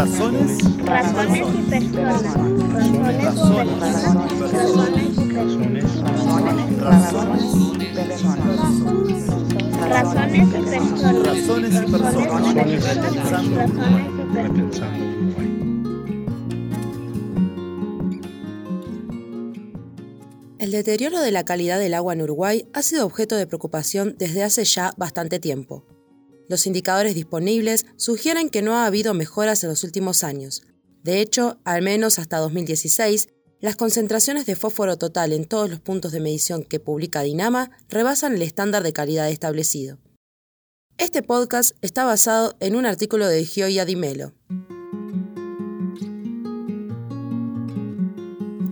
Razones. Razones y personas. Razones, Razones. Razones y personas. Razones y personas. Razones y El deterioro de la calidad del agua en Uruguay ha sido objeto de preocupación desde hace ya bastante tiempo. Los indicadores disponibles sugieren que no ha habido mejoras en los últimos años. De hecho, al menos hasta 2016, las concentraciones de fósforo total en todos los puntos de medición que publica Dinama rebasan el estándar de calidad establecido. Este podcast está basado en un artículo de Gioia Di Melo.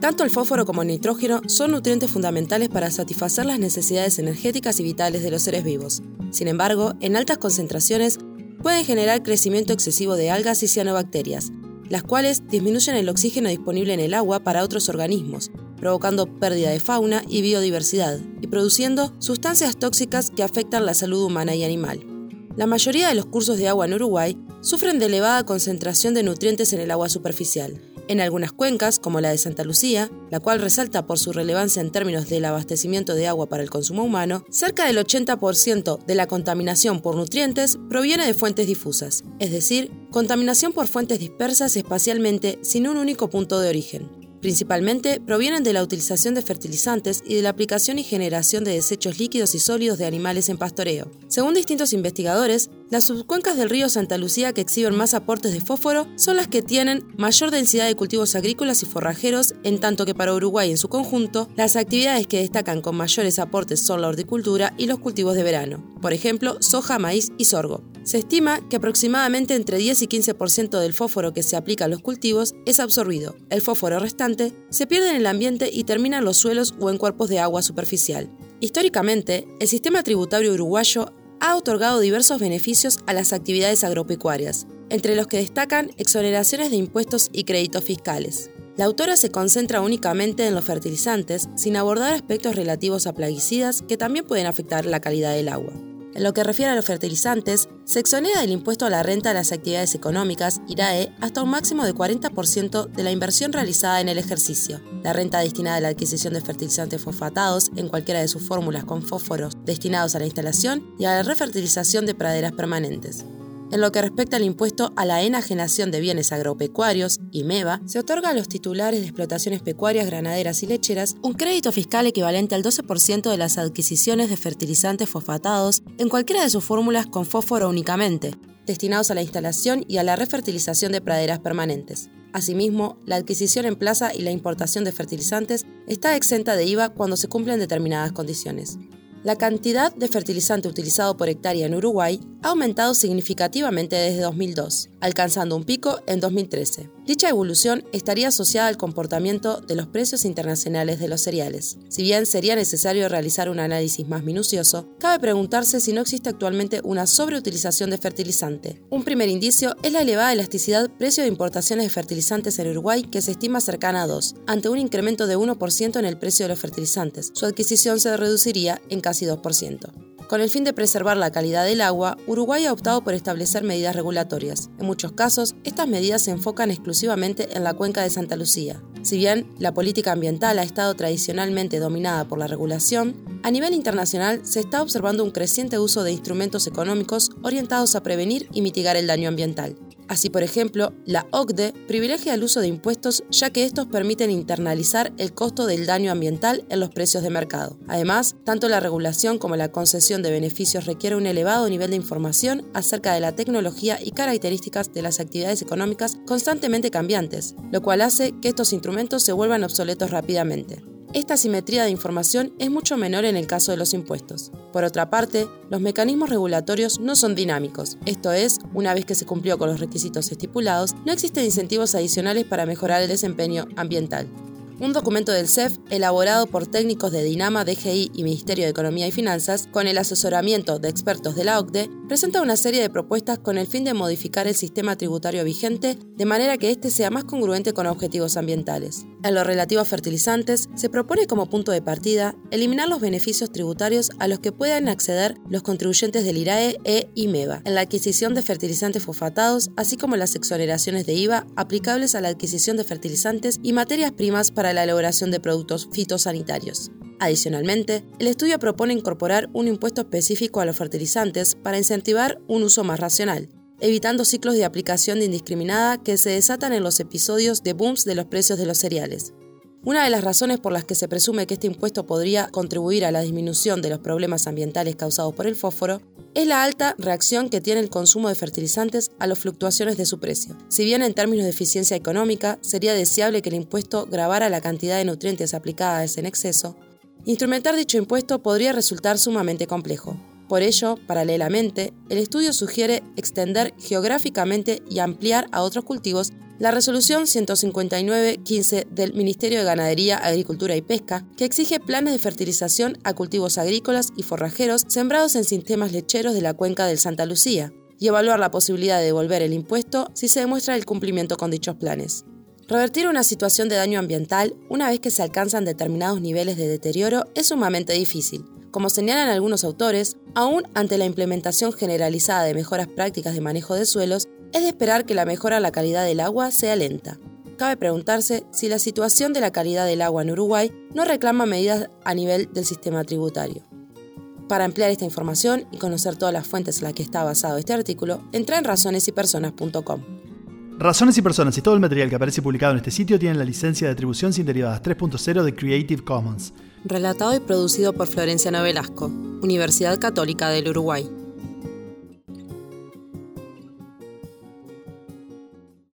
Tanto el fósforo como el nitrógeno son nutrientes fundamentales para satisfacer las necesidades energéticas y vitales de los seres vivos. Sin embargo, en altas concentraciones pueden generar crecimiento excesivo de algas y cianobacterias, las cuales disminuyen el oxígeno disponible en el agua para otros organismos, provocando pérdida de fauna y biodiversidad y produciendo sustancias tóxicas que afectan la salud humana y animal. La mayoría de los cursos de agua en Uruguay sufren de elevada concentración de nutrientes en el agua superficial, en algunas cuencas, como la de Santa Lucía, la cual resalta por su relevancia en términos del abastecimiento de agua para el consumo humano, cerca del 80% de la contaminación por nutrientes proviene de fuentes difusas, es decir, contaminación por fuentes dispersas espacialmente sin un único punto de origen. Principalmente provienen de la utilización de fertilizantes y de la aplicación y generación de desechos líquidos y sólidos de animales en pastoreo. Según distintos investigadores, las subcuencas del río Santa Lucía que exhiben más aportes de fósforo son las que tienen mayor densidad de cultivos agrícolas y forrajeros, en tanto que para Uruguay en su conjunto, las actividades que destacan con mayores aportes son la horticultura y los cultivos de verano, por ejemplo, soja, maíz y sorgo. Se estima que aproximadamente entre 10 y 15% del fósforo que se aplica a los cultivos es absorbido. El fósforo restante se pierde en el ambiente y termina en los suelos o en cuerpos de agua superficial. Históricamente, el sistema tributario uruguayo ha otorgado diversos beneficios a las actividades agropecuarias, entre los que destacan exoneraciones de impuestos y créditos fiscales. La autora se concentra únicamente en los fertilizantes, sin abordar aspectos relativos a plaguicidas que también pueden afectar la calidad del agua. En lo que refiere a los fertilizantes, se exonera del impuesto a la renta de las actividades económicas, IRAE, hasta un máximo de 40% de la inversión realizada en el ejercicio. La renta destinada a la adquisición de fertilizantes fosfatados en cualquiera de sus fórmulas con fósforos destinados a la instalación y a la refertilización de praderas permanentes. En lo que respecta al impuesto a la enajenación de bienes agropecuarios, IMEVA, se otorga a los titulares de explotaciones pecuarias, granaderas y lecheras un crédito fiscal equivalente al 12% de las adquisiciones de fertilizantes fosfatados en cualquiera de sus fórmulas con fósforo únicamente, destinados a la instalación y a la refertilización de praderas permanentes. Asimismo, la adquisición en plaza y la importación de fertilizantes está exenta de IVA cuando se cumplen determinadas condiciones. La cantidad de fertilizante utilizado por hectárea en Uruguay ha aumentado significativamente desde 2002, alcanzando un pico en 2013. Dicha evolución estaría asociada al comportamiento de los precios internacionales de los cereales. Si bien sería necesario realizar un análisis más minucioso, cabe preguntarse si no existe actualmente una sobreutilización de fertilizante. Un primer indicio es la elevada elasticidad precio de importaciones de fertilizantes en Uruguay que se estima cercana a 2, ante un incremento de 1% en el precio de los fertilizantes. Su adquisición se reduciría en casi 2%. Con el fin de preservar la calidad del agua, Uruguay ha optado por establecer medidas regulatorias. En muchos casos, estas medidas se enfocan exclusivamente en la cuenca de Santa Lucía. Si bien la política ambiental ha estado tradicionalmente dominada por la regulación, a nivel internacional se está observando un creciente uso de instrumentos económicos orientados a prevenir y mitigar el daño ambiental. Así, por ejemplo, la OCDE privilegia el uso de impuestos ya que estos permiten internalizar el costo del daño ambiental en los precios de mercado. Además, tanto la regulación como la concesión de beneficios requiere un elevado nivel de información acerca de la tecnología y características de las actividades económicas constantemente cambiantes, lo cual hace que estos instrumentos se vuelvan obsoletos rápidamente. Esta simetría de información es mucho menor en el caso de los impuestos. Por otra parte, los mecanismos regulatorios no son dinámicos, esto es, una vez que se cumplió con los requisitos estipulados, no existen incentivos adicionales para mejorar el desempeño ambiental. Un documento del CEF elaborado por técnicos de Dinama, DGI y Ministerio de Economía y Finanzas, con el asesoramiento de expertos de la OCDE, presenta una serie de propuestas con el fin de modificar el sistema tributario vigente de manera que éste sea más congruente con objetivos ambientales. En lo relativo a fertilizantes, se propone como punto de partida eliminar los beneficios tributarios a los que puedan acceder los contribuyentes del IRAE e IMEVA en la adquisición de fertilizantes fosfatados, así como las exoneraciones de IVA aplicables a la adquisición de fertilizantes y materias primas para la elaboración de productos fitosanitarios. Adicionalmente, el estudio propone incorporar un impuesto específico a los fertilizantes para incentivar un uso más racional, evitando ciclos de aplicación indiscriminada que se desatan en los episodios de booms de los precios de los cereales. Una de las razones por las que se presume que este impuesto podría contribuir a la disminución de los problemas ambientales causados por el fósforo es la alta reacción que tiene el consumo de fertilizantes a las fluctuaciones de su precio. Si bien en términos de eficiencia económica sería deseable que el impuesto grabara la cantidad de nutrientes aplicadas en exceso, instrumentar dicho impuesto podría resultar sumamente complejo. Por ello, paralelamente, el estudio sugiere extender geográficamente y ampliar a otros cultivos la resolución 159.15 del Ministerio de Ganadería, Agricultura y Pesca, que exige planes de fertilización a cultivos agrícolas y forrajeros sembrados en sistemas lecheros de la cuenca del Santa Lucía, y evaluar la posibilidad de devolver el impuesto si se demuestra el cumplimiento con dichos planes. Revertir una situación de daño ambiental una vez que se alcanzan determinados niveles de deterioro es sumamente difícil. Como señalan algunos autores, aún ante la implementación generalizada de mejoras prácticas de manejo de suelos, es de esperar que la mejora en la calidad del agua sea lenta. Cabe preguntarse si la situación de la calidad del agua en Uruguay no reclama medidas a nivel del sistema tributario. Para ampliar esta información y conocer todas las fuentes en las que está basado este artículo, entra en razonesypersonas.com. Razones y Personas y todo el material que aparece publicado en este sitio tienen la licencia de atribución sin derivadas 3.0 de Creative Commons. Relatado y producido por Florencia Velasco, Universidad Católica del Uruguay.